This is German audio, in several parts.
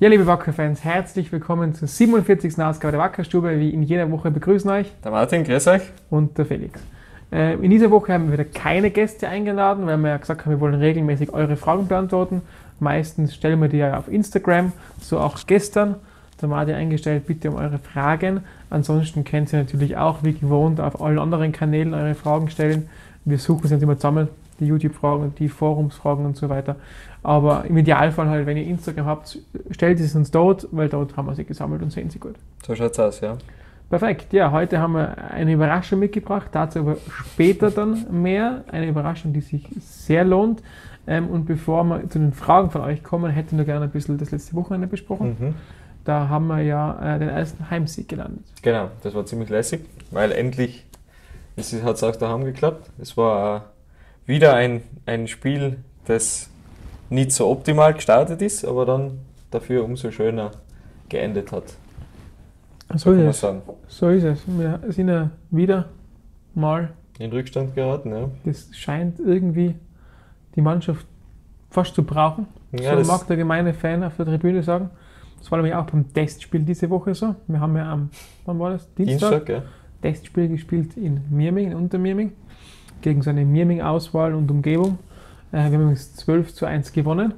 Ja, liebe Wacker-Fans, herzlich willkommen zur 47. Ausgabe der Wackerstube. Wie in jeder Woche begrüßen euch Der Martin, grüß euch. und der Felix. Äh, in dieser Woche haben wir wieder keine Gäste eingeladen, weil wir ja gesagt haben, wir wollen regelmäßig eure Fragen beantworten. Meistens stellen wir die ja auf Instagram, so auch gestern. Da war ihr eingestellt, bitte um eure Fragen. Ansonsten könnt ihr natürlich auch, wie gewohnt, auf allen anderen Kanälen eure Fragen stellen. Wir suchen sie nicht immer zusammen, die YouTube-Fragen die Forumsfragen und so weiter. Aber im Idealfall halt, wenn ihr Instagram habt, stellt es uns dort, weil dort haben wir sie gesammelt und sehen sie gut. So schaut's aus, ja. Perfekt, ja, heute haben wir eine Überraschung mitgebracht, dazu aber später dann mehr. Eine Überraschung, die sich sehr lohnt. Ähm, und bevor wir zu den Fragen von euch kommen, hätten wir gerne ein bisschen das letzte Wochenende besprochen. Mhm. Da haben wir ja äh, den ersten Heimsieg gelandet. Genau, das war ziemlich lässig, weil endlich hat es auch daheim geklappt. Es war äh, wieder ein, ein Spiel, das nicht so optimal gestartet ist, aber dann dafür umso schöner geendet hat. So ist es. sagen. So ist es. Wir sind ja wieder mal, In Rückstand geraten, ja. das scheint irgendwie die Mannschaft fast zu brauchen. Ja, so das- mag der gemeine Fan auf der Tribüne sagen. Das war nämlich auch beim Testspiel diese Woche so. Wir haben ja am, wann war das? Dienstag, ja. Testspiel gespielt in Mirming, in Untermirming, gegen seine Mirming-Auswahl und Umgebung. Äh, wir haben übrigens 12 zu 1 gewonnen.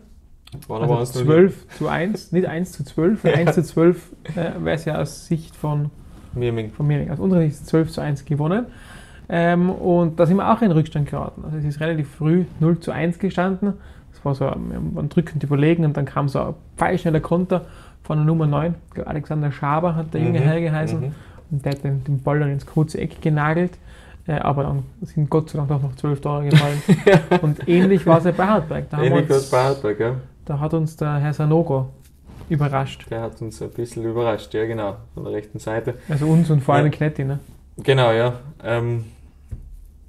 War Also uns noch 12 zu 1, nicht 1 zu 12, weil 1 zu 12 äh, wäre es ja aus Sicht von, Mirming. von Mirming. Aus unserer Sicht ist 12 zu 1 gewonnen. Ähm, und da sind wir auch in Rückstand geraten. Also es ist relativ früh 0 zu 1 gestanden. Das war so, wir waren drückend überlegen und dann kam so ein pfeilschneller Konter von der Nummer 9. Ich glaube, Alexander Schaber hat der junge Mhm, Herr geheißen. mhm. Und der hat den, den Ball dann ins kurze Eck genagelt. Aber dann sind Gott sei Dank doch noch 12 Tore gefallen. und ähnlich war es ja bei Hartberg. Da, Ähnlich was uns, bei Hartberg, ja. da hat uns der Herr Sanogo überrascht. Der hat uns ein bisschen überrascht, ja genau, von der rechten Seite. Also uns und vor allem Ja. Knetti. Ne? Genau, ja. Ähm,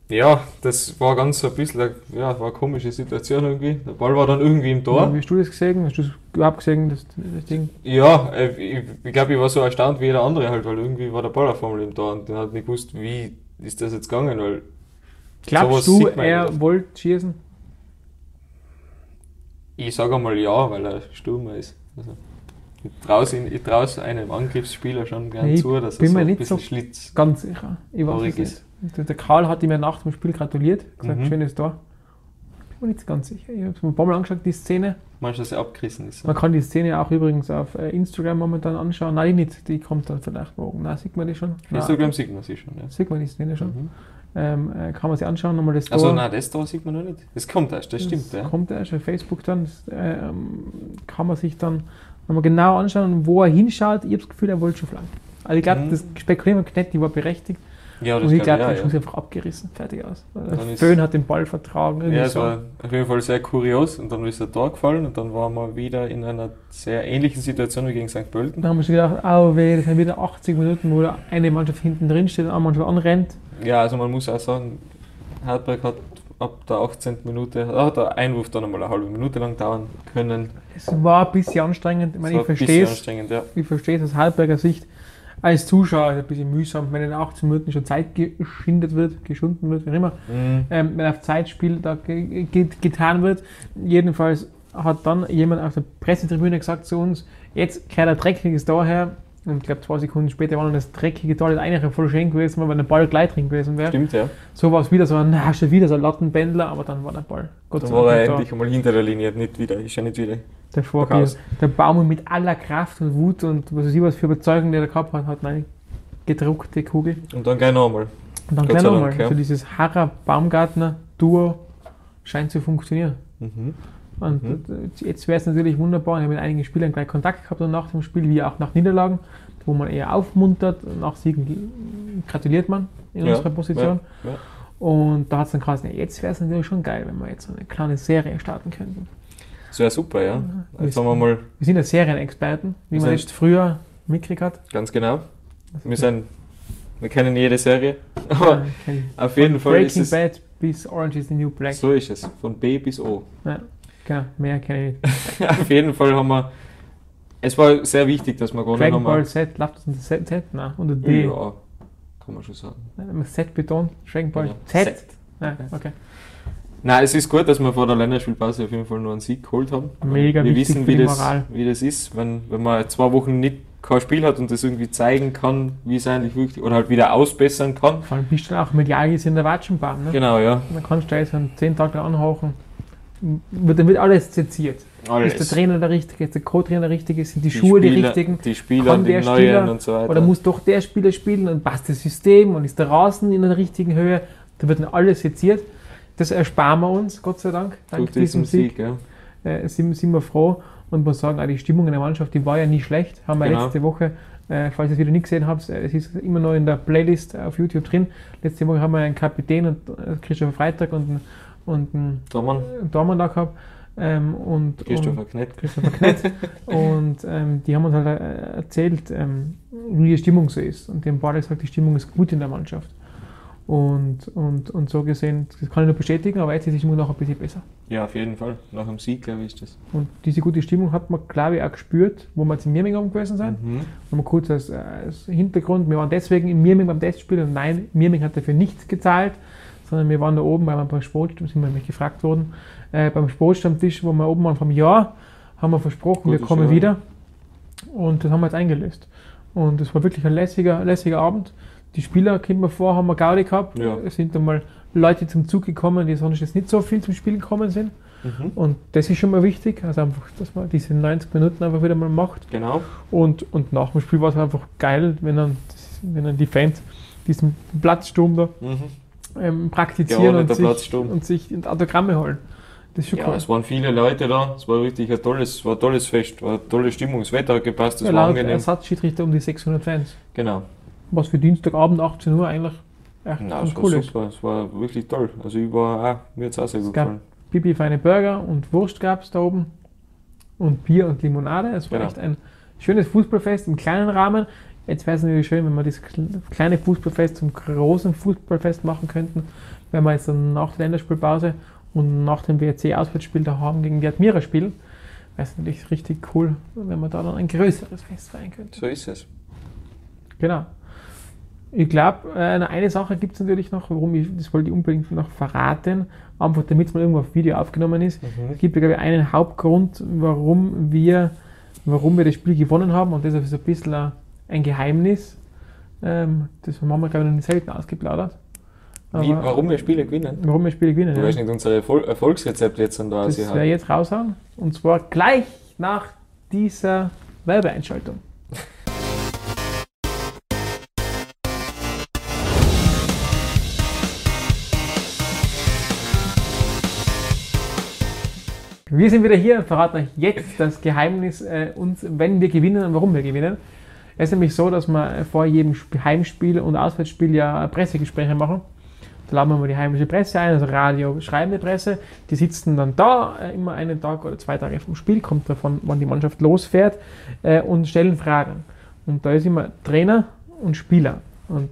ja, das war ganz so ein bisschen, eine- ja, war eine komische Situation irgendwie. Der Ball war dann irgendwie im Tor. Wie hast du das gesehen? Hast du es überhaupt gesehen, das, das Ding? Ja, äh, ich, ich glaube, ich war so erstaunt wie jeder andere halt, weil irgendwie war der Ball auf einmal im Tor und dann hat nicht gewusst, wie ist das jetzt gegangen, weil Glaubst du, er wollte schießen? ich sage einmal ja, weil er Stürmer ist. Also, ich traue ich einem Angriffsspieler schon gern Ich zu, dass er bin so ein bisschen so- Schlitz. Ganz sicher. Ich weiß es nicht. Der, der Karl hat ihm ja nach dem Spiel gratuliert, gesagt, Mhm. schönes Tor. Bin mir nicht ganz sicher. Ich habe es mir ein paar Mal angeschaut, die Szene. Meinst du, dass er abgerissen ist? Man kann die Szene auch übrigens auf äh, Instagram momentan anschauen. Nein, die nicht. Die kommt dann vielleicht morgen. Nein, sieht man die schon? Nein, Instagram sieht man sie schon, ja. Sieht man die Szene schon. Mhm. Ähm, äh, kann man sich anschauen, nochmal das Tor. Also nein, das da sieht man noch nicht. Das kommt erst, das stimmt, Das ja. kommt erst auf Facebook dann. Das, ähm, kann man sich dann nochmal genau anschauen, wo er hinschaut. Ich habe das Gefühl, er wollte schon flanken. Also ich glaube, Mhm. das Spekulieren von Knetti war berechtigt. Ja, Und ich glaube, ja, der ja. Schuss einfach abgerissen. Fertig aus. Der Föhn hat den Ball vertragen. Ja, es so. war auf jeden Fall sehr kurios und dann ist er Tor gefallen und dann waren wir wieder in einer sehr ähnlichen Situation wie gegen St. Pölten. Dann haben wir schon gedacht, oh weh, das sind wieder 80 Minuten, wo eine Mannschaft hinten drin steht und eine Mannschaft anrennt. Ja, also man muss auch sagen, Hartberg hat ab der 18. Minute, da hat der Einwurf dann einmal eine halbe Minute lang dauern können. Es war ein bisschen anstrengend. Ich meine, ich verstehe es. ja. Ich verstehe es aus Halbberger Sicht. Als Zuschauer ist es ein bisschen mühsam, wenn in 18 Minuten schon Zeit geschindet wird, geschunden wird, wie immer. Mhm. ähm, wenn auf Zeitspiel da ge ge getan wird. Jedenfalls hat dann jemand auf der Pressetribüne gesagt zu uns, jetzt kehrt ein dreckiges Tor her. Und ich glaube, zwei Sekunden später war dann das dreckige Tor, das eigentlich voll schön gewesen, weil der Ball gleich drin gewesen wäre. Stimmt, ja. So war es wieder so, na, schon wieder so ein Lattenbändler, aber dann war der Ball. Gott Dann war er endlich einmal hinter der Linie, nicht wieder, ist ja nicht wieder. Der. Vorbild, der Baum mit aller Kraft und Wut und was weiß ich, was für Überzeugung der da gehabt hat, hat eine gedruckte Kugel. Und dann gleich nochmal. Und dann Gott gleich nochmal. Ja. Also dieses Harrer-Baumgartner-Duo scheint zu funktionieren. Mhm. Und Mhm. jetzt wäre es natürlich wunderbar, ich habe mit einigen Spielern gleich Kontakt gehabt und nach dem Spiel, wie auch nach Niederlagen, wo man eher aufmuntert, nach Siegen gratuliert man in Ja, unserer Position. Ja. Und da hat es dann ja, jetzt wäre es natürlich schon geil, wenn wir jetzt eine kleine Serie starten könnten. Das wäre super, ja. wir Jetzt haben wir mal, Wir sind ja Serienexperten, wie Wir man jetzt früher mitgekriegt hat. ganz genau, wir sind, wir kennen jede Serie, aber auf jeden Fall ist Breaking es, Bad bis Orange is the New Black. so ist es, von B bis O. Ja, genau, mehr kenne ich nicht. auf jeden Fall haben wir, es war sehr wichtig, dass wir gewonnen Dragon haben. Ball Z, läuft das unter Z? Z? Nein, unter D. Ja, kann man schon sagen. Z betont, Dragon Ball Ja. Z. Z. Ja, okay. Nein, es ist gut, dass wir vor der Länderspielpause auf jeden Fall noch einen Sieg geholt haben. Mega wir wissen, wie die das, Moral. wie das ist, wenn, wenn man zwei Wochen nicht kein Spiel hat und das irgendwie zeigen kann, wie es eigentlich wirklich, oder halt wieder ausbessern kann. Vor allem bist du dann auch medial gesehen der Watschenbaum. Ne? Genau, ja. Dann kannst du jetzt an zehn Tage anhauchen. Wird, dann wird alles seziert. Alles. Ist der Trainer der Richtige, ist der Co-Trainer der Richtige, sind die, Die Schuhe die Spieler- richtigen? Die Spieler, Kann die der neuen Spieler und so weiter. Oder muss doch der Spieler spielen und passt das System und ist der Rasen in der richtigen Höhe? Da wird dann alles seziert. Das ersparen wir uns, Gott sei Dank, dank Durch diesem Sieg. Sieg, ja. Äh, sind, sind wir froh und muss sagen, auch die Stimmung in der Mannschaft, die war ja nie schlecht. Haben wir Genau. letzte Woche, äh, falls ihr es wieder nicht gesehen habt, äh, es ist immer noch in der Playlist auf YouTube drin. Letzte Woche haben wir einen Kapitän und äh, Christopher Freitag und einen, und einen Dormann, Dormann da gehabt. Ähm, und, Christopher und Knett. Christopher Knett. und ähm, die haben uns halt äh, erzählt, ähm, wie die Stimmung so ist. Und die haben beide gesagt, die Stimmung ist gut in der Mannschaft. Und, und, und so gesehen, das kann ich nur bestätigen, aber jetzt ist die Stimmung noch ein bisschen besser. Ja, auf jeden Fall. Nach dem Sieg, glaube ich, ist das. Und diese gute Stimmung hat man, glaube ich, auch gespürt, wo wir jetzt in Birmingham gewesen sind. Mhm. Nochmal kurz als, als Hintergrund, wir waren deswegen in Birmingham beim Testspiel und nein, Birmingham hat dafür nichts gezahlt, sondern wir waren da oben, weil wir beim Sportstamm, sind wir nämlich gefragt worden, äh, beim Sportstammtisch, wo wir oben waren vom Jahr, haben wir versprochen, wir Gutes kommen Jahr. wieder und das haben wir jetzt eingelöst. Und es war wirklich ein lässiger, lässiger Abend. Die Spieler, kommt mir vor, haben wir Gaudi gehabt. Ja. Es sind einmal Leute zum Zug gekommen, die sonst jetzt nicht so viel zum Spielen gekommen sind. Mhm. Und das ist schon mal wichtig, also einfach, dass man diese 90 Minuten einfach wieder mal macht. Genau. Und, und nach dem Spiel war es einfach geil, wenn dann, wenn dann die Fans diesen Platzsturm da Mhm. ähm, praktizieren und, sich, und sich Autogramme holen. Das ist schon Ja, cool. es waren viele Leute da. Es war wirklich ein tolles, es war ein tolles Fest. War eine tolle Stimmung. Das Wetter hat gepasst. Es Ja, war angenehm. Ersatzschiedsrichter um die 600 Fans. Genau. Was für Dienstagabend 18 Uhr eigentlich echt ganz es war cool ist. super. Es war wirklich toll. Also ich war auch, mir hat es auch sehr gut gab- gefallen. Pipi feine Burger und Wurst gab es da oben. Und Bier und Limonade. Es war Genau. echt ein schönes Fußballfest im kleinen Rahmen. Jetzt wäre es natürlich schön, wenn wir das kle- kleine Fußballfest zum großen Fußballfest machen könnten. Wenn wir jetzt dann nach der Länderspielpause und nach dem WRC-Auswärtsspiel da haben gegen die Admira spielen, wäre es natürlich richtig cool, wenn wir da dann ein größeres Fest feiern könnten. So ist es. Genau. Ich glaube, äh, eine Sache gibt es natürlich noch, warum ich, das wollte ich unbedingt noch verraten, einfach damit es mal irgendwo auf Video aufgenommen ist. Es gibt, glaube ich, einen Hauptgrund, warum wir, warum wir das Spiel gewonnen haben und das ist ein bisschen ein- Geheimnis. Ähm, das haben wir, glaube ich, noch nicht selten ausgeplaudert. Wie, warum wir Spiele gewinnen? warum wir Spiele gewinnen. Du ja. weißt nicht unser Erfol Erfolgsrezept jetzt an da Das werde ich jetzt raushauen. Und zwar gleich nach dieser Werbeeinschaltung. Wir sind wieder hier und verraten euch jetzt das Geheimnis, äh, uns, wenn wir gewinnen und warum wir gewinnen. Es ist nämlich so, dass wir vor jedem Sp- Heimspiel und Auswärtsspiel ja Pressegespräche machen. Da laden wir mal die heimische Presse ein, also Radio, schreibende Presse. Die sitzen dann da, äh, immer einen Tag oder zwei Tage vom Spiel, kommt davon, wann die Mannschaft losfährt, äh, und stellen Fragen. Und da ist immer Trainer und Spieler. Und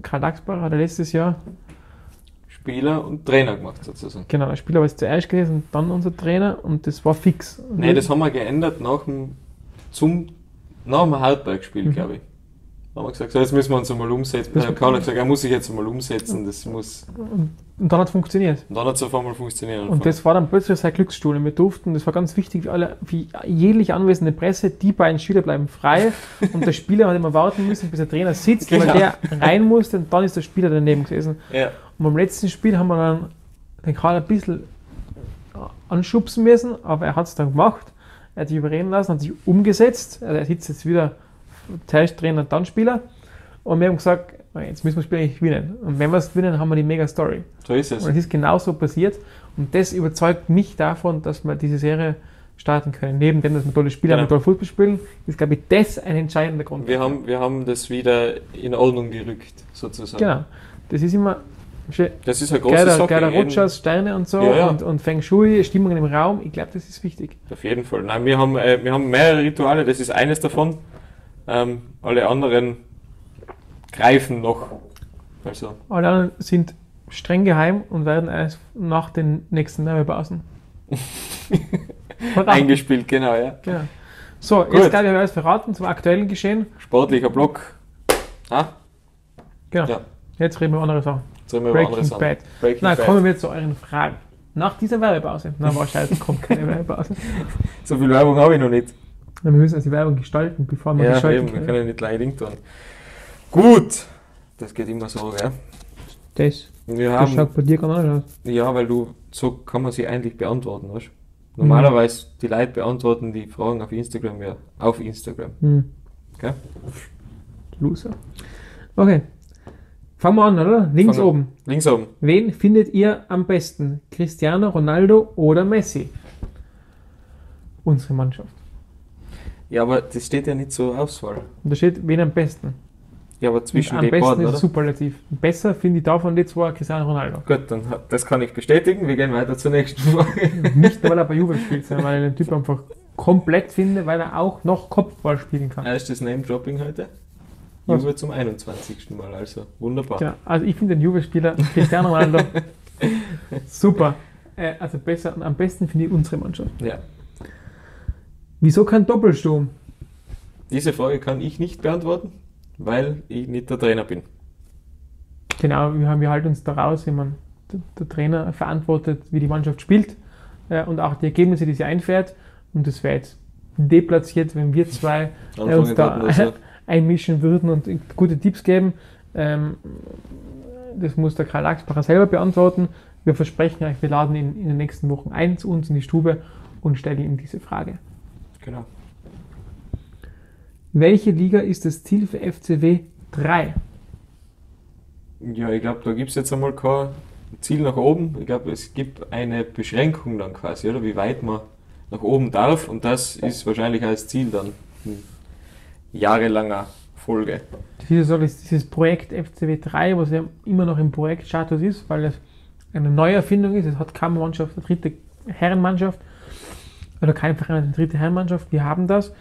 Karl Dachsbach hat letztes Jahr, Spieler und Trainer gemacht sozusagen. genau, der Spieler war jetzt zuerst gewesen und dann unser Trainer und das war fix. Und Nee, das haben wir geändert nach dem, zum, nach dem Hartberg-Spiel, Mhm. glaube ich. Haben wir gesagt, so, jetzt müssen wir uns einmal umsetzen. Karl hat gesagt, er muss sich jetzt einmal umsetzen. Das muss, und, dann hat es funktioniert. und dann hat es auf einmal funktioniert. Und das war dann plötzlich sein Glücksstuhl. Und wir durften, das war ganz wichtig für alle, für jährlich anwesende Presse, die beiden Schüler bleiben frei. und der Spieler hat immer warten müssen, bis der Trainer sitzt, weil Genau. der rein musste und dann ist der Spieler daneben gesessen. ja. Und beim letzten Spiel haben wir dann den Karl ein bisschen anschubsen müssen, aber er hat es dann gemacht. Er hat sich überreden lassen, hat sich umgesetzt. Also er sitzt jetzt wieder zuerst Trainer, dann Spieler. Und wir haben gesagt, jetzt müssen wir das Spiel eigentlich gewinnen. Und wenn wir es gewinnen, haben wir die mega Story. So ist es. Und es ist genauso passiert. Und das überzeugt mich davon, dass wir diese Serie starten können. Neben dem, dass wir tolle Spiele Genau. haben, toll Fußball spielen, ist, glaube ich, das ein entscheidender Grund. Wir haben, wir haben das wieder in Ordnung gerückt, sozusagen. Genau. Das ist immer. Das ist eine große Geiler, Sache. geiler Rutschers, Sterne und so Ja, ja. Und, und Feng Shui, Stimmungen im Raum. Ich glaube, das ist wichtig. Auf jeden Fall. Nein, wir haben, äh, wir haben mehrere Rituale, das ist eines davon. Ähm, alle anderen greifen noch. Also, Alle anderen sind streng geheim und werden erst nach den nächsten Werbepausen. eingespielt, genau, ja. Genau. So, Gut. jetzt glaube ich, habe ich alles verraten zum aktuellen Geschehen. Sportlicher Block. Ah, Genau. Ja. Jetzt reden wir über andere Sachen. jetzt reden wir über andere Breaking Sachen. Bad. Breaking Na, Bad. kommen wir zu euren Fragen. Nach dieser Werbepause. Na, wahrscheinlich kommt keine Werbepause. So viel Werbung habe ich noch nicht. Na, wir müssen also die Werbung gestalten, bevor wir Ja, gestalten eben, wir können. können nicht gleich Ding tun. Gut, das geht immer so, gell? Das, Wir das haben, schaut bei dir gar nicht aus. ja, weil du, so kann man sie eigentlich beantworten, weißt? Normalerweise, die Leute beantworten die Fragen auf Instagram ja auf Instagram. Hm. Okay. Loser. Okay. Fangen wir an, oder? Links Fangen oben. Links oben. Wen findet ihr am besten? Cristiano Ronaldo oder Messi? Unsere Mannschaft. Ja, aber das steht ja nicht zur Auswahl. Und da steht, wen am besten? Ja, aber zwischen am den besten beiden, ist oder? Superlativ. Besser finde ich davon die zwei Cristiano Ronaldo. Gut, dann das kann ich bestätigen. Wir gehen weiter zur nächsten Frage. Nicht, weil er bei Juve spielt, sondern weil ich den Typ einfach komplett finde, weil er auch noch Kopfball spielen kann. Erstes Name-Dropping heute. Was? Juve zum 21. Mal, also wunderbar. Genau. Also ich finde den Juve-Spieler Cristiano Ronaldo super. Äh, also besser und am besten finde ich unsere Mannschaft. Ja. Wieso kein Doppelsturm? Diese Frage kann ich nicht beantworten, weil ich nicht der Trainer bin. Genau, wir, haben, wir halten uns daraus, wenn man der, der Trainer verantwortet, wie die Mannschaft spielt äh, und auch die Ergebnisse, die sie einfährt. Und das wäre jetzt deplatziert, wenn wir zwei äh, uns da also, einmischen würden und gute Tipps geben. Ähm, das muss der Karl Axbacher selber beantworten. Wir versprechen euch, wir laden ihn in den nächsten Wochen ein zu uns in die Stube und stellen ihm diese Frage. Genau. Welche Liga ist das Ziel für FCW 3? Ja, ich glaube, da gibt es jetzt einmal kein Ziel nach oben. Ich glaube, es gibt eine Beschränkung dann quasi, oder? Wie weit man nach oben darf. Und das ist wahrscheinlich als Ziel dann in jahrelanger Folge. Dieses, soll ist dieses Projekt FCW 3, was ja immer noch im Projektstatus ist, weil es eine Neuerfindung ist. Es hat keine Mannschaft, eine dritte Herrenmannschaft oder kein Verein eine dritte Herrenmannschaft. Wir haben das,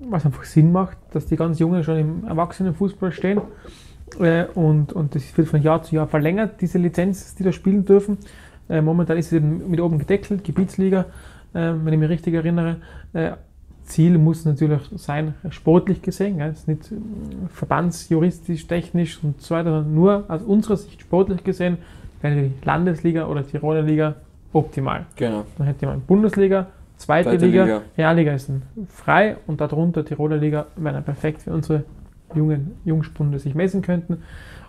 was einfach Sinn macht, dass die ganz Jungen schon im Erwachsenenfußball stehen. Äh, und, und das wird von Jahr zu Jahr verlängert, diese Lizenz, die da spielen dürfen. Äh, momentan ist es eben mit oben gedeckelt, Gebietsliga, äh, wenn ich mich richtig erinnere. Ziel muss natürlich sein, sportlich gesehen, ja, ist nicht verbandsjuristisch, technisch und so weiter, sondern nur aus unserer Sicht sportlich gesehen wäre die Landesliga oder Tiroler Liga optimal. Genau. Dann hätte man Bundesliga, zweite Zweite Liga, Liga. Realliga ist dann frei und darunter Tiroler Liga wäre dann perfekt für unsere jungen Jungspunde sich messen könnten.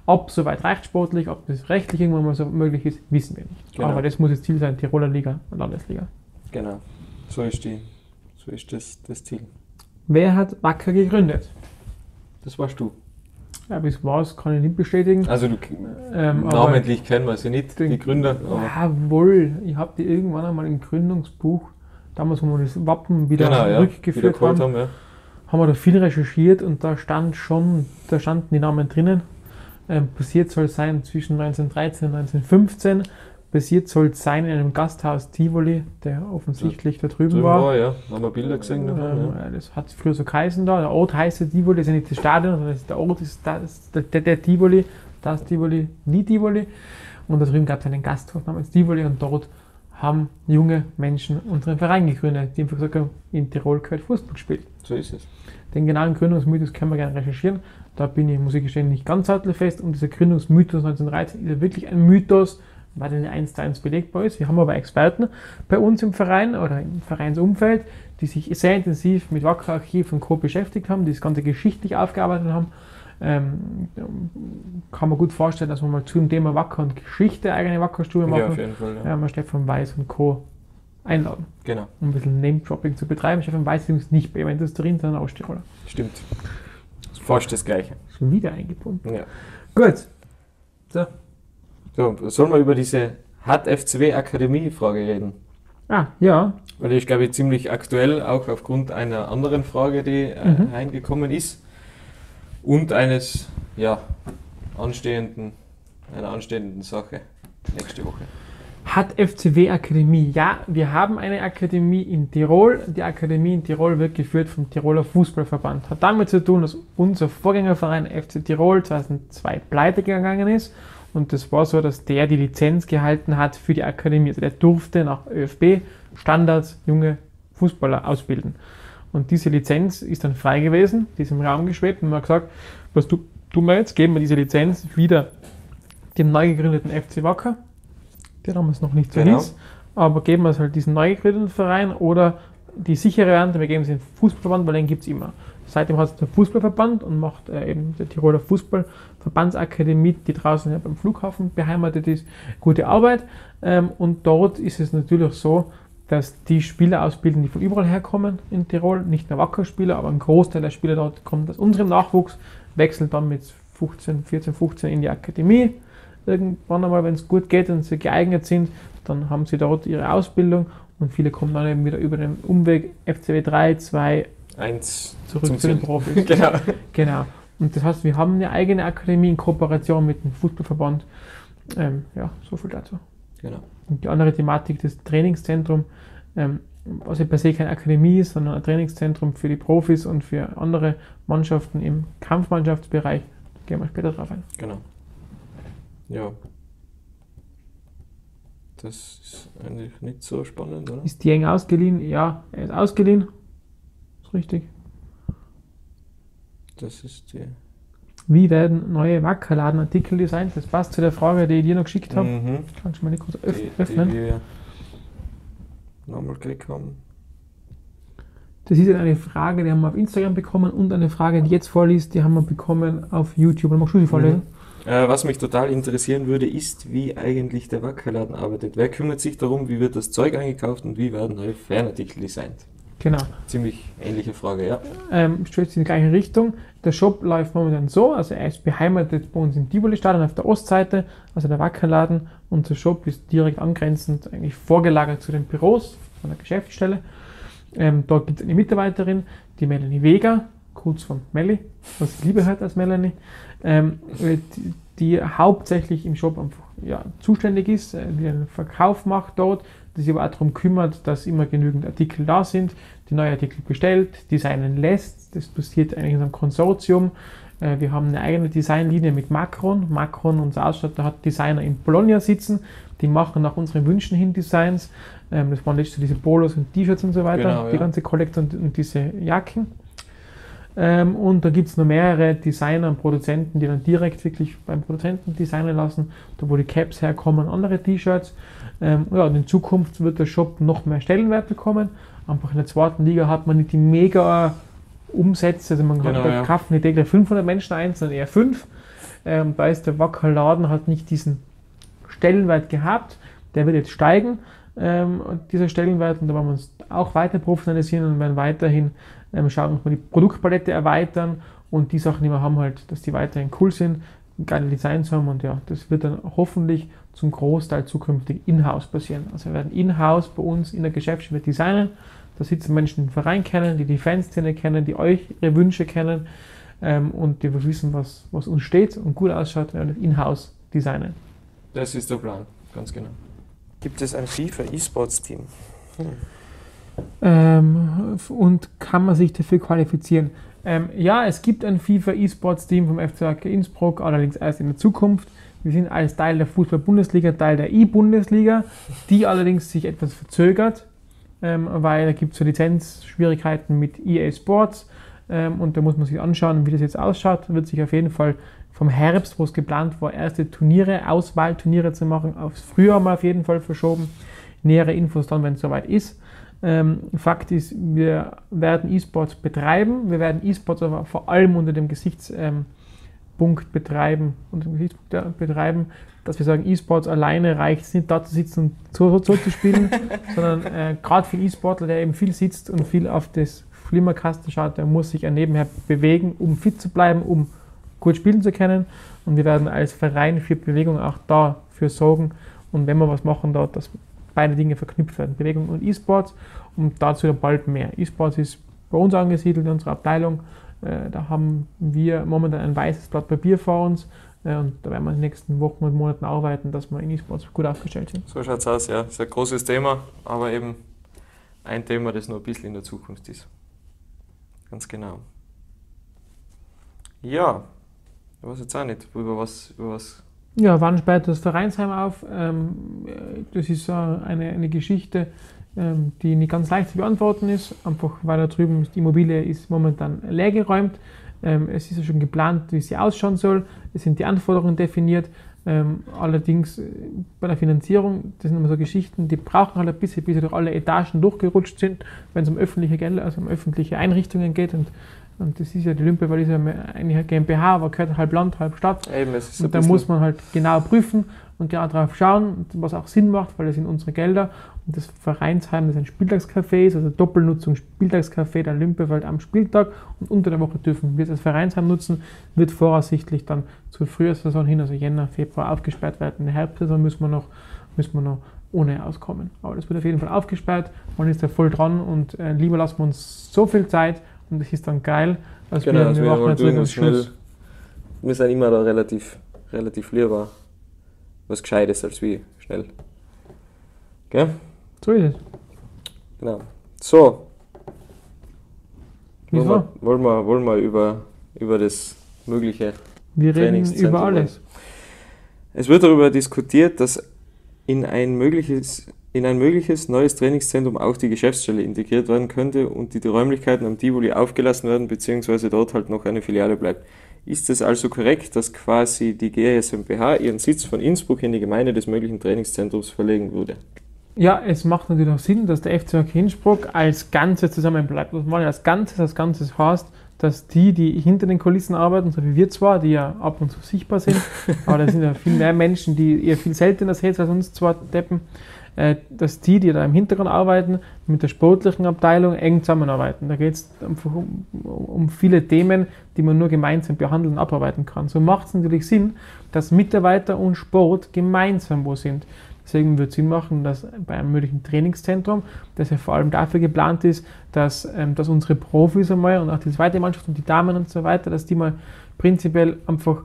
Ob soweit reicht sportlich, ob das rechtlich irgendwann mal so möglich ist, wissen wir nicht. Genau. Aber das muss das Ziel sein, Tiroler Liga und Landesliga. Genau. So ist, die, so ist das, das Ziel. Wer hat Wacker gegründet? Das warst du. Ja, bis was kann ich nicht bestätigen. Also du, Ähm, namentlich kennen wir sie nicht, die Gründer. Jawohl, ich habe die irgendwann einmal im Gründungsbuch, damals, wo wir das Wappen wieder genau, ja. rückgeführt wieder haben, haben, ja. haben wir da viel recherchiert und da stand schon, da standen die Namen drinnen. Ähm, passiert soll es sein zwischen 1913 und 1915. Passiert soll es sein in einem Gasthaus Tivoli, der offensichtlich da drüben, Drüben war. war, ja. Haben wir Bilder gesehen Ähm, ja. Das hat früher so geheißen da. Der Ort heißt ja Tivoli, das ist ja nicht das Stadion, sondern das der Ort, ist das, der, der, der Tivoli, das Tivoli, die Tivoli. Und da drüben gab es einen Gasthof namens Tivoli und dort haben junge Menschen unseren Verein gegründet, die einfach gesagt haben, in Tirol gehört Fußball gespielt. So ist es. Den genauen Gründungsmythos können wir gerne recherchieren. Da bin ich, muss ich gestehen, nicht ganz sattelfest. Und dieser Gründungsmythos 1913 ist ja wirklich ein Mythos, weil der nicht eins zu eins belegbar ist. Wir haben aber Experten bei uns im Verein oder im Vereinsumfeld, die sich sehr intensiv mit Wacker Archiv und Co. beschäftigt haben, die das Ganze geschichtlich aufgearbeitet haben. Ähm, kann man gut vorstellen, dass wir mal zu dem Thema Wacker und Geschichte eigene Wackerstube Ja, auf machen. jeden Fall. Ja. Ja, mal Stefan Weiß und Co. einladen, Genau, um ein bisschen Name-Dropping zu betreiben. Stefan Weiß ist übrigens nicht bei Juventus Turin, sondern Ausstiroler. stimmt. Fast das Gleiche. Schon wieder eingebunden. Ja. Gut. So, sollen wir über diese Hat FCW Akademie Frage reden? Ah, ja. Weil die ist, glaube ich, ziemlich aktuell, auch aufgrund einer anderen Frage, die äh, Mhm. reingekommen ist. Und eines, ja, anstehenden, einer anstehenden Sache nächste Woche. Hat FCW Akademie? Ja, wir haben eine Akademie in Tirol. Die Akademie in Tirol wird geführt vom Tiroler Fußballverband. Hat damit zu tun, dass unser Vorgängerverein FC Tirol 2002 pleite gegangen ist. Und das war so, dass der die Lizenz gehalten hat für die Akademie. Also der durfte nach ÖFB Standards junge Fußballer ausbilden. Und diese Lizenz ist dann frei gewesen, die ist im Raum geschwebt und man hat gesagt, was tu- tun wir jetzt? Geben wir diese Lizenz wieder dem neu gegründeten FC Wacker, der damals noch nicht so Genau. hieß, aber geben wir es halt diesen neu gegründeten Verein oder die sichere Variante, wir geben es den Fußballverband, weil den gibt es immer. Seitdem hat es der Fußballverband und macht äh, eben der Tiroler Fußballverbandsakademie, die draußen ja beim Flughafen beheimatet ist, gute Arbeit. Ähm, und dort ist es natürlich so, dass die Spieler ausbilden, die von überall herkommen in Tirol, nicht nur Wackerspieler, aber ein Großteil der Spieler dort kommt aus unserem Nachwuchs, wechseln dann mit 15, 14, 15 in die Akademie. Irgendwann einmal, wenn es gut geht und sie geeignet sind, dann haben sie dort ihre Ausbildung und viele kommen dann eben wieder über den Umweg FCW 3, 2, 1 zurück zu den Profis. genau. Genau. Und das heißt, wir haben eine eigene Akademie in Kooperation mit dem Fußballverband. Ähm, ja, so viel dazu. genau. Und die andere Thematik, das Trainingszentrum, ähm, was ja per se keine Akademie ist, sondern ein Trainingszentrum für die Profis und für andere Mannschaften im Kampfmannschaftsbereich. Gehen wir später drauf ein. Genau. Ja. Das ist eigentlich nicht so spannend, oder? Ist Dieng ausgeliehen? Ja, er ist ausgeliehen. Ist richtig. Das ist die. Wie werden neue Wackerladen-Artikel designt? Das passt zu der Frage, die ich dir noch geschickt habe. Mhm. Kannst du mal nicht kurz öff Die, die öffnen? wir nochmal gekriegt haben. Das ist eine Frage, die haben wir auf Instagram bekommen und eine Frage, die jetzt vorliest, die haben wir bekommen auf YouTube. Dann magst du die vorlesen? Äh, was mich total interessieren würde, ist, wie eigentlich der Wackerladen arbeitet. Wer kümmert sich darum, wie wird das Zeug eingekauft und wie werden neue Fanartikel designt? Genau. Ziemlich ähnliche Frage, ja. ähm, stößt in die gleiche Richtung. Der Shop läuft momentan so, also er ist beheimatet bei uns im Tivoli-Stadion auf der Ostseite, also der Wackerladen. Und der Shop ist direkt angrenzend, eigentlich vorgelagert zu den Büros von der Geschäftsstelle. Ähm, dort gibt es eine Mitarbeiterin, die Melanie Weger, kurz von Melli, was ich lieber hört als Melanie, ähm, die, die hauptsächlich im Shop einfach ja, zuständig ist, äh, die den Verkauf macht dort, die sich aber auch darum kümmert, dass immer genügend Artikel da sind, die neue Artikel bestellt, designen lässt. Das passiert eigentlich in einem Konsortium. Äh, Wir haben eine eigene Designlinie mit Macron. Macron, unser Ausstatter, hat Designer in Bologna sitzen. Die machen nach unseren Wünschen hin Designs. Ähm, Das waren letztlich diese Polos und T-Shirts und so weiter, Genau, die ja. ganze Kollektion und diese Jacken. Ähm, und da gibt es noch mehrere Designer und Produzenten, die dann direkt wirklich beim Produzenten designen lassen, da wo die Caps herkommen, andere T-Shirts. Ähm, ja, und in Zukunft wird der Shop noch mehr Stellenwert bekommen. Einfach in der zweiten Liga hat man nicht die mega Umsätze, also man Genau, hat, da ja. kaufen nicht täglich 500 Menschen ein, sondern eher 5. Ähm, da ist der Wackerladen halt nicht diesen Stellenwert gehabt. Der wird jetzt steigen, ähm, und dieser Stellenwert, und da wollen wir uns auch weiter professionalisieren und werden weiterhin ähm, schauen, dass wir die Produktpalette erweitern und die Sachen, die wir haben, halt, dass die weiterhin cool sind, geile Designs haben und ja, das wird dann hoffentlich zum Großteil zukünftig in-house passieren. Also wir werden in-house bei uns in der Geschäftsstelle designen. Da sitzen Menschen, die den Verein kennen, die die Fanszene kennen, die euch ihre Wünsche kennen ähm, und die wissen, was, was uns steht und gut ausschaut, werden das in-house designen. Das ist der Plan, ganz genau. Gibt es ein FIFA E-Sports-Team? Ähm, und kann man sich dafür qualifizieren? Ähm, ja, es gibt ein FIFA E-Sports Team vom FC Wacker Innsbruck, allerdings erst in der Zukunft. Wir sind als Teil der Fußball-Bundesliga Teil der E-Bundesliga, die allerdings sich etwas verzögert, ähm, weil da gibt es so Lizenzschwierigkeiten mit EA Sports ähm, und da muss man sich anschauen, wie das jetzt ausschaut. Wird sich auf jeden Fall vom Herbst, wo es geplant war, erste Turniere, Auswahlturniere zu machen, aufs Frühjahr mal auf jeden Fall verschoben. Nähere Infos dann, wenn es soweit ist. Ähm, Fakt ist, wir werden E-Sports betreiben. Wir werden E-Sports aber vor allem unter dem Gesichtspunkt ähm, betreiben, unter dem Gesichtspunkt betreiben, dass wir sagen, E-Sports alleine reicht es nicht, da zu sitzen und so, so zu spielen, sondern äh, gerade für E-Sportler, der eben viel sitzt und viel auf das Flimmerkasten schaut, der muss sich ja nebenher bewegen, um fit zu bleiben, um gut spielen zu können. Und wir werden als Verein für Bewegung auch dafür sorgen. Und wenn wir was machen dort, dass beide Dinge verknüpft werden, Bewegung und E-Sports. Und dazu bald mehr. E-Sports ist bei uns angesiedelt in unserer Abteilung. Äh, da haben wir momentan ein weißes Blatt Papier vor uns. Äh, und da werden wir in den nächsten Wochen und Monaten arbeiten, dass wir in E-Sports gut aufgestellt sind. So schaut's aus, ja. Ist ein großes Thema, aber eben ein Thema, das nur ein bisschen in der Zukunft ist. Ganz genau. Ja, ich weiß jetzt auch nicht, über was, über was. Ja, wann sperrt das Vereinsheim auf? Ähm, äh, das ist eine, eine Geschichte, ähm, die nicht ganz leicht zu beantworten ist, einfach weil da drüben die Immobilie ist momentan leergeräumt. Ähm, es ist ja schon geplant, wie sie ausschauen soll. Es sind die Anforderungen definiert. Allerdings äh, bei der Finanzierung, das sind immer so Geschichten, die brauchen halt ein bisschen, bis sie durch alle Etagen durchgerutscht sind, wenn es um öffentliche Gelder, also um öffentliche Einrichtungen geht. Und, und das ist ja die Lümpe, weil ist ja eigentlich eine GmbH, aber gehört halb Land, halb Stadt. Eben, es ist Und da muss man halt genau prüfen und genau darauf schauen, was auch Sinn macht, weil das sind unsere Gelder. Und das Vereinsheim, das ein Spieltagscafé ist, also Doppelnutzung Spieltagscafé der Lümpewald am Spieltag und unter der Woche dürfen wir als Vereinsheim nutzen, wird voraussichtlich dann zur Frühjahrssaison hin, also Jänner, Februar aufgesperrt werden. In der Herbstsaison müssen wir noch, müssen wir noch ohne auskommen. Aber das wird auf jeden Fall aufgesperrt, man ist da voll dran und äh, lieber lassen wir uns so viel Zeit und das ist dann geil, als Genau, wir, das wir machen mal jetzt irgendwas schnell. Wir sind immer da relativ, relativ lieber was Gescheites als wie schnell. Gell? So ist es. Genau. So, wollen wir, wollen wir, wollen wir über, über das mögliche Wir reden über alles. Es wird darüber diskutiert, dass in ein mögliches, in ein mögliches neues Trainingszentrum auch die Geschäftsstelle integriert werden könnte und die, die Räumlichkeiten am Tivoli aufgelassen werden, beziehungsweise dort halt noch eine Filiale bleibt. Ist es also korrekt, dass quasi die GSMPH ihren Sitz von Innsbruck in die Gemeinde des möglichen Trainingszentrums verlegen würde? Ja, es macht natürlich auch Sinn, dass der FC Innsbruck als Ganzes zusammenbleibt. Was ich als Ganzes? Als Ganzes heißt, dass die, die hinter den Kulissen arbeiten, so wie wir zwar, die ja ab und zu sichtbar sind, aber da sind ja viel mehr Menschen, die ihr viel seltener seht als uns zwei Deppen, dass die, die da im Hintergrund arbeiten, mit der sportlichen Abteilung eng zusammenarbeiten. Da geht es einfach um, um viele Themen, die man nur gemeinsam behandeln und abarbeiten kann. So macht es natürlich Sinn, dass Mitarbeiter und Sport gemeinsam wo sind. Deswegen wird es Sinn machen, dass bei einem möglichen Trainingszentrum, das ja vor allem dafür geplant ist, dass, ähm, dass unsere Profis einmal und auch die zweite Mannschaft und die Damen und so weiter, dass die mal prinzipiell einfach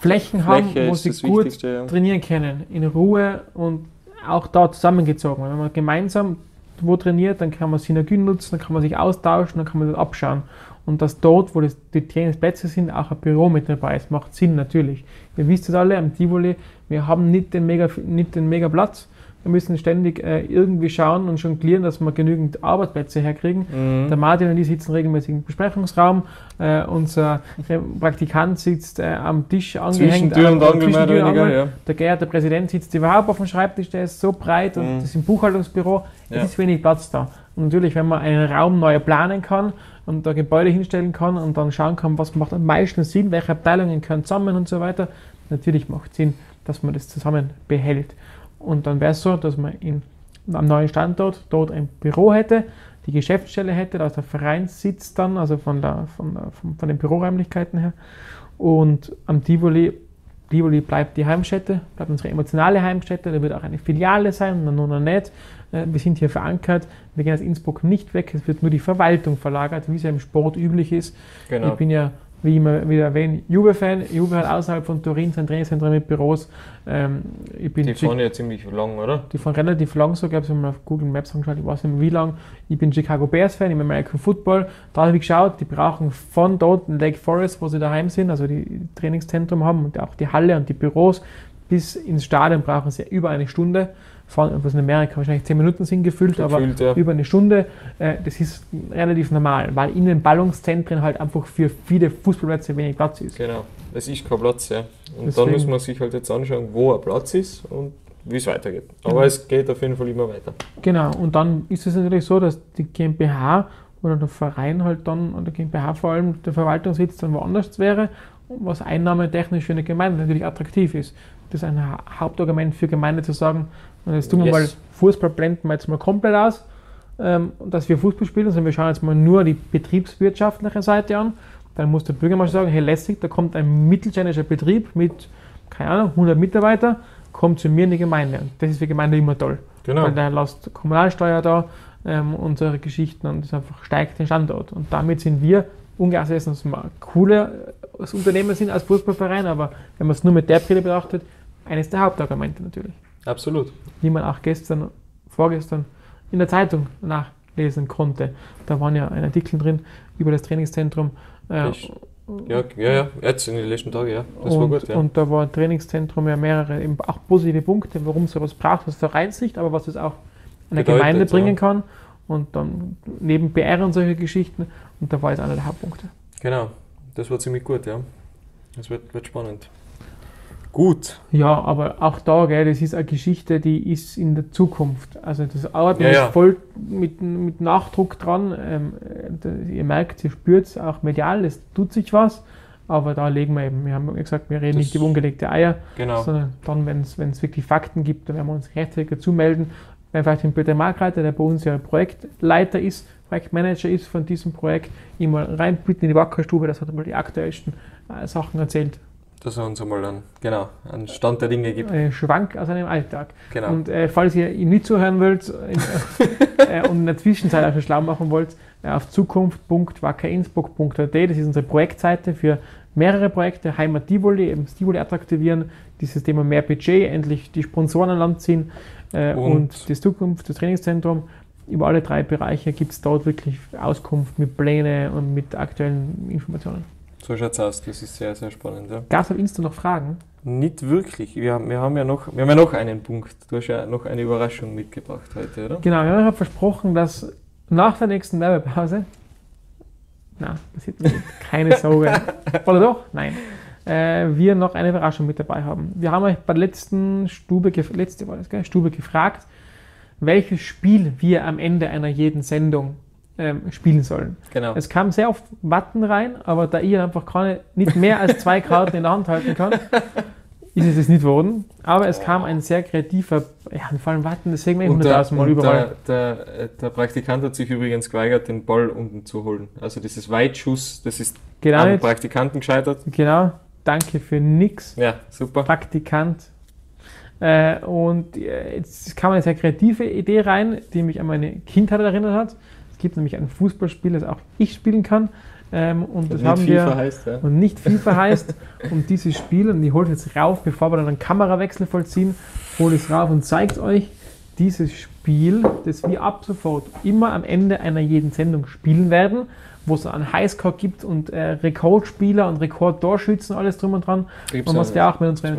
Flächen haben, Fläche wo ist sie gut ja. trainieren können, in Ruhe und auch da zusammengezogen. Wenn man gemeinsam wo trainiert, dann kann man Synergien nutzen, dann kann man sich austauschen, dann kann man das abschauen. Und dass dort, wo das, die Trainingsplätze sind, auch ein Büro mit dabei ist, macht Sinn natürlich. Ihr wisst es alle, am Tivoli, wir haben nicht den mega, nicht den mega Platz. Wir müssen ständig äh, irgendwie schauen und jonglieren, dass wir genügend Arbeitsplätze herkriegen. Mhm. Der Martin und ich sitzen regelmäßig im Besprechungsraum. Äh, unser Praktikant sitzt äh, am Tisch angehängt. Zwischen Tür und äh, Angel mehr oder weniger, ja. Der geehrte Präsident sitzt überhaupt auf dem Schreibtisch, der ist so breit und Mhm. das ist im Buchhaltungsbüro. Es Ja. ist wenig Platz da. Und natürlich, wenn man einen Raum neu planen kann und da Gebäude hinstellen kann und dann schauen kann, was macht am meisten Sinn, welche Abteilungen können zusammen und so weiter, natürlich macht es Sinn, dass man das zusammen behält. Und dann wäre es so, dass man in, am neuen Standort dort ein Büro hätte, die Geschäftsstelle hätte, da ist der Vereinssitz dann, also von, der, von, der, von, von den Büroräumlichkeiten her. Und am Tivoli, Tivoli bleibt die Heimstätte, bleibt unsere emotionale Heimstätte, da wird auch eine Filiale sein, noch noch nicht. Wir sind hier verankert, wir gehen aus Innsbruck nicht weg, es wird nur die Verwaltung verlagert, wie es ja im Sport üblich ist. Genau. Ich bin ja, wie immer wieder erwähnt, Juve-Fan. Juve hat außerhalb von Turin sein Trainingszentrum mit Büros. Ähm, ich bin Die fahren ja ziemlich lang, oder? die fahren relativ lang so, glaube ich, mal auf Google Maps angeschaut, ich weiß nicht mehr wie lang. Ich bin Chicago Bears Fan, im American Football. Da habe ich geschaut, die brauchen von dort in Lake Forest, wo sie daheim sind, also die Trainingszentrum haben und auch die Halle und die Büros, bis ins Stadion brauchen sie über eine Stunde. Fahren, was in Amerika wahrscheinlich 10 Minuten sind gefüllt, aber Gefühlt, ja. über eine Stunde, äh, das ist relativ normal, weil in den Ballungszentren halt einfach für viele Fußballplätze wenig Platz ist. Genau. Es ist kein Platz, ja. Und Deswegen- dann muss man sich halt jetzt anschauen, wo ein Platz ist und wie es weitergeht. Aber Genau. es geht auf jeden Fall immer weiter. Genau, und dann ist es natürlich so, dass die GmbH oder der Verein halt dann, oder GmbH vor allem, der Verwaltungssitz dann woanders wäre, was einnahmetechnisch für eine Gemeinde natürlich attraktiv ist. Das ist ein Ha- Hauptargument für Gemeinde zu sagen, und jetzt tun wir Yes. mal Fußball, blenden wir jetzt mal komplett aus, ähm, dass wir Fußball spielen, sondern wir schauen jetzt mal nur die betriebswirtschaftliche Seite an. Dann muss der Bürgermeister sagen, hey lässig, da kommt ein mittelständischer Betrieb mit, keine Ahnung, 100 Mitarbeiter, kommt zu mir in die Gemeinde. Und das ist für Gemeinde immer toll. Genau. Weil der lässt Kommunalsteuer da ähm, und solche Geschichten und das einfach steigt den Standort. Und damit sind wir, ungeachtet dessen, dass wir ein cooles Unternehmen sind als Fußballverein, aber wenn man es nur mit der Brille betrachtet, eines der Hauptargumente natürlich. Absolut. Wie man auch gestern, vorgestern in der Zeitung nachlesen konnte. Da waren ja ein Artikel drin über das Trainingszentrum. Äh, Ja, ja, ja. Jetzt in den letzten Tagen, ja. Das und, war gut, ja. und da war Trainingszentrum ja mehrere, eben auch positive Punkte, warum es sowas braucht aus Vereinssicht, aber was es auch einer Bedeutet, Gemeinde bringen ja. kann. Und dann neben PR und solche Geschichten. Und da war jetzt einer der Hauptpunkte. Genau, das war ziemlich gut, ja. Das wird, wird spannend. Gut. Ja, aber auch da, gell, das ist eine Geschichte, die ist in der Zukunft. Also das arbeitet Ja, ja. voll mit, mit Nachdruck dran. Ähm, da, ihr merkt, ihr spürt es auch medial, es tut sich was. Aber da legen wir eben, wir haben gesagt, wir reden Das- nicht über ungelegte Eier, Genau. sondern dann, wenn es wirklich Fakten gibt, dann werden wir uns rechtzeitig dazu melden. Wenn vielleicht den Peter Markreiter, der bei uns ja Projektleiter ist, Projektmanager ist von diesem Projekt, ihn mal reinbitten in die Wackerstube, das hat mal die aktuellsten äh, Sachen erzählt. Dass er uns einmal dann, genau, einen Stand der Dinge gibt. Äh, Schwank aus einem Alltag. Genau. Und äh, falls ihr ihm nicht zuhören wollt äh, und in der Zwischenzeit auch schon schlau machen wollt, äh, auf zukunft.wackerinnsbruck.at, das ist unsere Projektseite für mehrere Projekte, Heimat Tivoli, eben Tivoli attraktivieren, dieses Thema mehr Budget, endlich die Sponsoren an Land ziehen äh, und, Und- das Zukunft, das Trainingszentrum. Über alle drei Bereiche gibt es dort wirklich Auskunft mit Pläne und mit aktuellen Informationen. So schaut's aus. Das ist sehr, sehr spannend. Ja. Gab es auf Insta noch Fragen? Nicht wirklich. Wir haben, wir haben ja noch, wir haben ja noch einen Punkt. Du hast ja noch eine Überraschung mitgebracht heute, oder? Genau, wir haben ja versprochen, dass nach der nächsten Werbepause, na, passiert nicht, keine Sorge, oder doch? Nein, äh, wir noch eine Überraschung mit dabei haben. Wir haben euch bei der letzten Stube, letzte war das, gell, Stube gefragt, welches Spiel wir am Ende einer jeden Sendung ähm, spielen sollen. Genau. Es kam sehr oft Watten rein, aber da ich einfach keine, nicht mehr als zwei Karten in der Hand halten kann, ist es es nicht geworden. Aber es kam ein sehr kreativer, ja, vor allem Watten, das sehen wir eh Und, der, 100.000 Mal überall. der, der, der Praktikant hat sich übrigens geweigert, den Ball unten zu holen. Also dieses Weitschuss, das ist Genau, am nicht. Praktikanten gescheitert. genau. Danke für nix, Ja, super. Praktikant. Äh, und äh, jetzt kam eine sehr kreative Idee rein, die mich an meine Kindheit erinnert hat. Es gibt nämlich ein Fußballspiel, das auch ich spielen kann. Ähm, und das Nicht haben FIFA wir. heißt, ja. und nicht FIFA heißt. Und dieses Spiel, und ich hole es jetzt rauf, bevor wir dann einen Kamerawechsel vollziehen, hole es rauf und zeigt euch dieses Spiel, das wir ab sofort immer am Ende einer jeden Sendung spielen werden, wo es einen Highscore gibt und äh, Rekordspieler und Rekordtorschützen, alles drum und dran. Da gibt's Und was wir auch mit unseren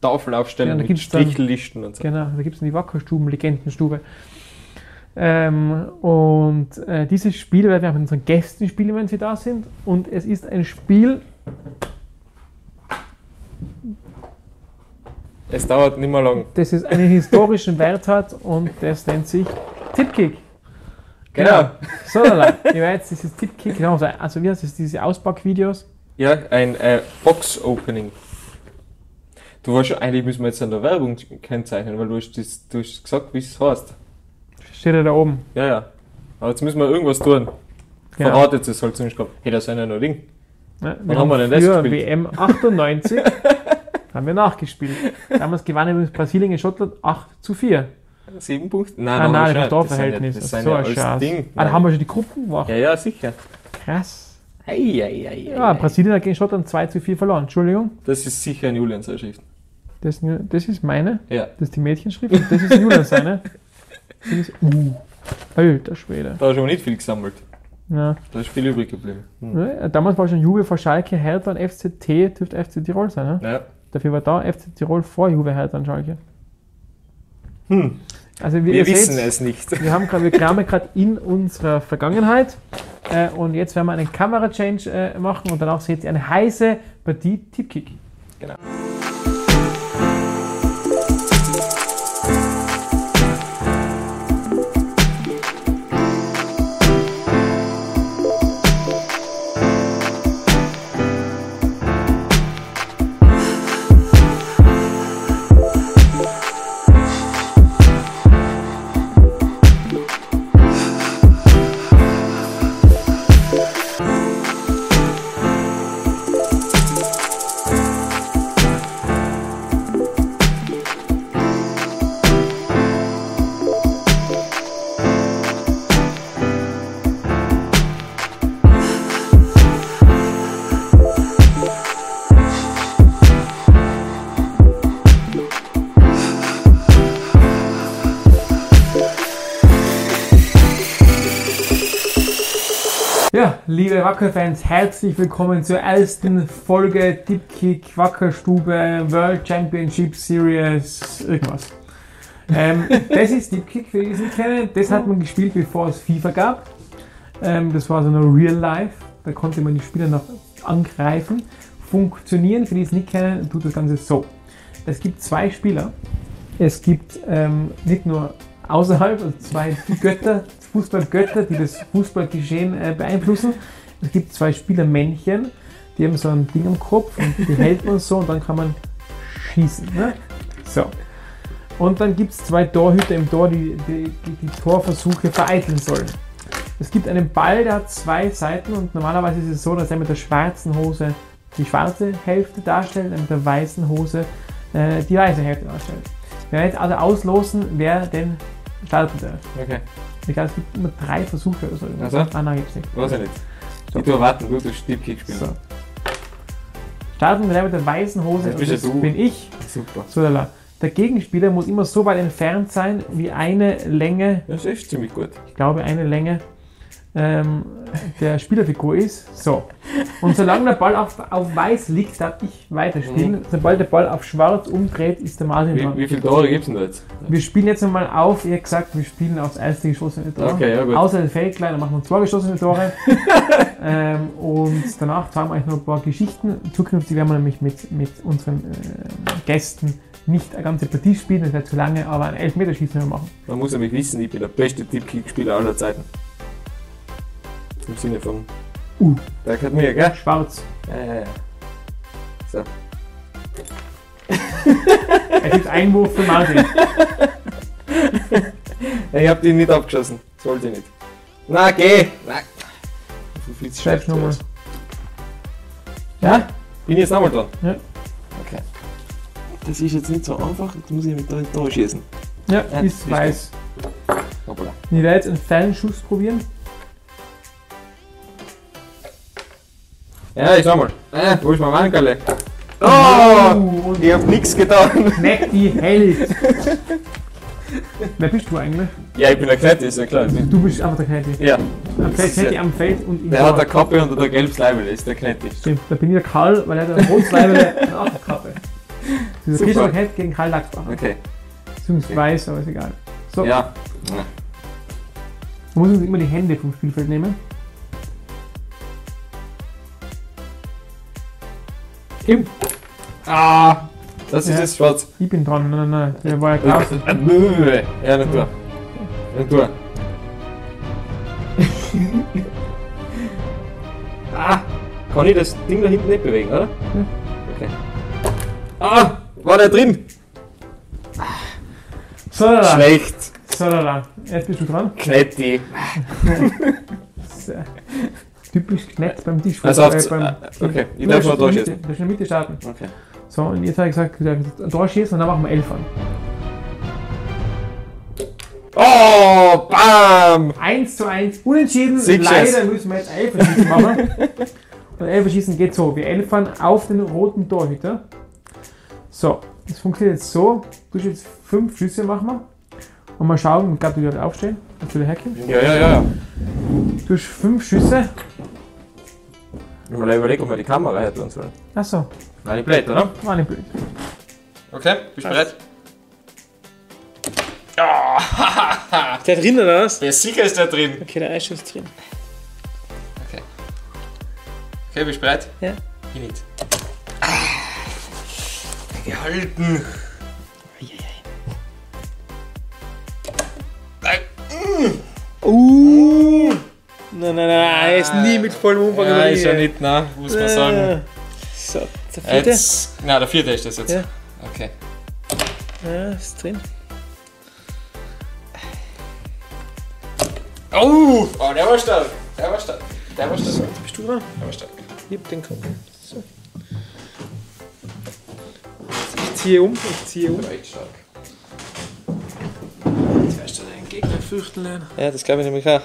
Tafel aufstellen Ja, da mit Strichlisten und so. Genau, da gibt es die Wackerstuben, Legendenstube. Ähm, und äh, dieses Spiel werden wir auch mit unseren Gästen spielen, wenn sie da sind. Und es ist ein Spiel, Es dauert nicht mehr lang. das es einen historischen Wert hat und das nennt sich Tipkick. Genau. So, lala. ich weiß, dieses Tipkick, genau, so- also wie heißt das, diese Auspackvideos? Ja, ein äh, Box-Opening. Du warst schon, eigentlich müssen wir jetzt an der Werbung kennzeichnen, weil du hast, das, du hast gesagt, wie es heißt. Steht ja da oben. Ja, ja. Aber jetzt müssen wir irgendwas tun. Genau. Verratet es halt sonst gehabt. Hey, das sind ja noch Ding. Ja, Wann haben wir denn das gespielt? WM 98 haben wir nachgespielt. Damals gewann übrigens Brasilien gegen Schottland 8 zu 4. Sieben Punkte? Nein, Ah, noch nein, nicht. das Das Torverhältnis. das sind so ein Scheiß. Ding. Ah, da haben wir schon die Gruppen gemacht. ja, ja, sicher. Krass. Ei, ei, ei, Ja, Brasilien hat gegen Schottland 2 zu 4 verloren. Entschuldigung. Das ist sicher ein Julian-Zeitschrift. Das, ist nur- das ist meine. Ja. Das ist die Mädchenschrift. Und das ist Julian seine. Das ist, uh, alter Schwede. Da hast du aber nicht viel gesammelt. Ja. Da ist viel übrig geblieben. Hm. Damals war schon Juve vor Schalke, Hertha und FCT, dürfte FC Tirol sein. Ne? Ja. Dafür war da FC Tirol vor Juve, Hertha und Schalke. Hm. Also Wir wissen seht, es nicht. wir, haben grad, wir kramen gerade in unserer Vergangenheit äh, und jetzt werden wir einen Kamera-Change äh, machen und danach seht ihr eine heiße Partie Tipkick. Genau. Ja, liebe Wacker-Fans, herzlich willkommen zur ersten Folge Tipkick Wackerstube World Championship Series irgendwas. Ähm, das ist Tipkick, für die es nicht kennen. Das hat man gespielt, bevor es FIFA gab. Ähm, das war so eine Real Life. da konnte man die Spieler noch angreifen. Funktionieren, für die es nicht kennen, tut das Ganze so. Es gibt zwei Spieler. Es gibt ähm, nicht nur außerhalb, also zwei Götter, Fußballgötter, die das Fußballgeschehen äh, beeinflussen. Es gibt zwei Spielermännchen, die haben so ein Ding am Kopf und die hält man so und dann kann man schießen. Ne? So. Und dann gibt es zwei Torhüter im Tor, die die, die die Torversuche vereiteln sollen. Es gibt einen Ball, der hat zwei Seiten und normalerweise ist es so, dass er mit der schwarzen Hose die schwarze Hälfte darstellt und mit der weißen Hose äh, die weiße Hälfte darstellt. Wir werden jetzt also auslosen, wer denn starten darf. Okay. Ich glaube, es gibt immer drei Versuche oder so. Ach so? Ah, nein, gibt's nicht. Weiß ich nicht. So. Ich tue warten, gut, du Stippkick spielen. So. Starten wir mit der weißen Hose und bist du. bin ich. Super. So, lala. Der Gegenspieler muss immer so weit entfernt sein, wie eine Länge, Das ist echt ziemlich gut. ich glaube eine Länge ähm, der Spielerfigur ist. So. Und solange der Ball auf, auf weiß liegt, darf ich weiterspielen. Sobald der Ball auf schwarz umdreht, ist der Martin Mhm. Wie, dran. wie viele Tore gibt es denn da jetzt? Wir spielen jetzt einmal auf, ihr habt gesagt, wir spielen aufs erste geschossene Tor. Okay, ja, gut. Außer den Feldklein, dann machen wir zwei geschossene Tore. ähm, und danach zeigen wir euch noch ein paar Geschichten. Zukünftig werden wir nämlich mit, mit unseren äh, Gästen nicht eine ganze Partie spielen, das wäre zu lange, aber ein Elfmeterschießen machen. Man muss nämlich wissen, ich bin der beste Tippkick-Spieler aller Zeiten. Im Sinne von. Uh. Der hat mir, gell? Schwarz. Ja, ja, ja. So. Es ist Einwurf für Martin. Ich hab den nicht abgeschossen. Sollte ich nicht. Na, geh! Nein. So viel Schreib's nochmal. Ja? Bin ich jetzt nochmal dran? Ja. Okay. Das ist jetzt nicht so einfach, jetzt muss ich mit da Tor schießen. Ja, Ja, ist weiß. Hoppala. Ich werde jetzt einen Fernschuss probieren. Ja, ich schau mal. Äh, wo ist mein Mankerle? Oh! Ich hab nix getan. kneck die Held. Wer bist du eigentlich? Ja, ich bin der Knette, ist ja klar. Du bist einfach der Knete. Ja. Am Feld, Knete am Feld und im Der hat Tor. eine Kappe und der gelbes Leibel, ist der Knette. Stimmt, da bin ich der Karl, weil er hat ein rotes Leibele und auch eine Kappe. Dieser Super. Christoph Kett gegen Karl Lachsbacher. Okay. Beziehungsweise weiß, aber ist egal. So, Ja. man muss uns immer die Hände vom Spielfeld nehmen. Kim, Ah! Das ist Ja. jetzt schwarz. ich bin dran. Nein, nein, nein. Der war ja klar. Ja, nicht durch. Nicht durch. ah! Kann ich das Ding da hinten nicht bewegen, oder? Okay. Ah! War der drin? So, da, da. Schlecht. So, da, da. Jetzt bist du dran. Knetti. So. Typisch Knett beim Tisch. Also auf, beim, äh, okay, ich darf der Mitte- durchschießen. Du in der Mitte starten. Okay. So, und jetzt habe ich gesagt, Tor schießen und dann machen wir elf an. Oh! Bam! 1 zu 1, unentschieden. Du Leider es? müssen wir jetzt Elferschießen machen. Und Elferschießen geht so: Wir elfern auf den roten Torhüter. So, das funktioniert jetzt so: Du jetzt fünf Schüsse machen wir. Und mal schauen, ich glaube, du wirst aufstehen, dass du da herkommst. Ja, ja, ja. ja. Du hast fünf Schüsse. Ich mal überlegen, ob wir die Kamera hätte und so. Achso, Nein, nicht blöd, oder? war nicht blöd. Okay, bist du bereit? Der drin oder was? Der Sieger ist da drin. Okay, der Eis ist drin. Okay. Okay, bist du bereit? Ja. Ich nicht. Ah, gehalten. Uh! Nein, nein, nein, er ist nie mit vollem Umfang die ist ja nicht, na, muss man sagen. So, der vierte. Jetzt, na, der vierte ist das jetzt. Ja. Okay. Ja, ist drin. Oh, oh, der war stark. Der war stark. Der war stark. Bist du dran? Der war stark. Ich hab den Kopf. So. Ich ziehe um, ich ziehe um. Echt stark. Gegner fürchten. Ja, das glaube ich nämlich auch.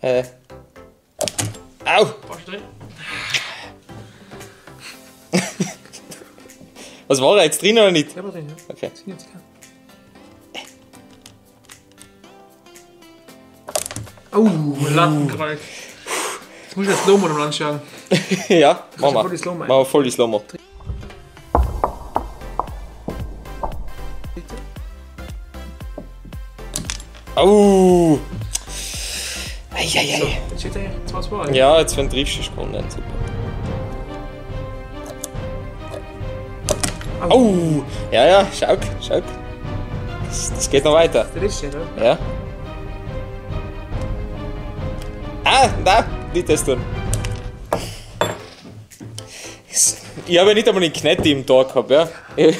Äh. Au! Was war er jetzt drin oder nicht? Ja, war drin, ja. Okay. Jetzt klar. Oh, Lattenkreuz. Jetzt muss ich das Slow-Mo anschauen. ja, mach voll mal. die Slow-Mo Mach mal voll die Slow-Mo. Eieiei. So, jetzt steht eigentlich 2-2. Ja, jetzt wenn du triffst, ist gewonnen. Super. Oh, ja, ja, schau, schau. Das, das geht noch weiter. Der letzte, ne? Ja. Ah, nein, nicht das tun. Ich habe ja nicht einmal einen Knetti im Tor gehabt, ja.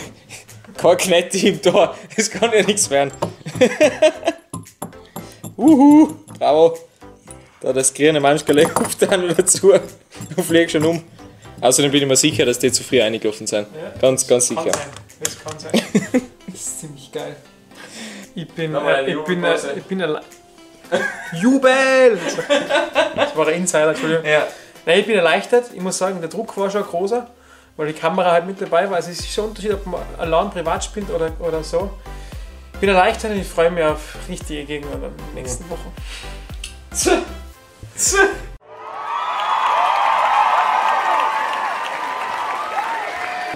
Kein Knetti im Tor, das kann ja nichts werden. Uhu, bravo. Da das grüne Manschkale hupft dann noch dazu und fliegt schon um. Außerdem bin ich mir sicher, dass die zu früh eingelaufen sind. Ja. Ganz, ganz Kann sicher. sein. Das kann sein. das ist ziemlich geil. Ich bin, äh, ich bin, äh, ich bin allein. Jubel! Das war ein Insider, Entschuldigung. Ja. Nein, ich bin erleichtert. Ich muss sagen, der Druck war schon großer, weil die Kamera halt mit dabei war. Also es ist schon ein Unterschied, ob man allein privat spielt oder, oder so. Ich bin erleichtert und ich freue mich auf richtige Gegner in den nächsten Wochen.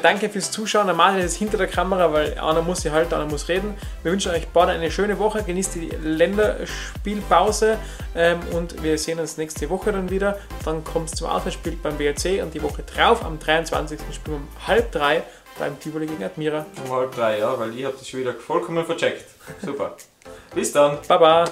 Danke fürs Zuschauen. Normal ist es hinter der Kamera, weil einer muss sie halten, einer muss reden. Wir wünschen euch beide eine schöne Woche. Genießt die Länderspielpause ähm, und wir sehen uns nächste Woche dann wieder. Dann kommt es zum Auswärtsspiel beim BRC und die Woche drauf, am 23. spielen wir um halb drei beim Tivoli gegen Admira. Um halb drei, ja, weil ich habe das schon wieder vollkommen vercheckt. Super. Bis dann. Baba!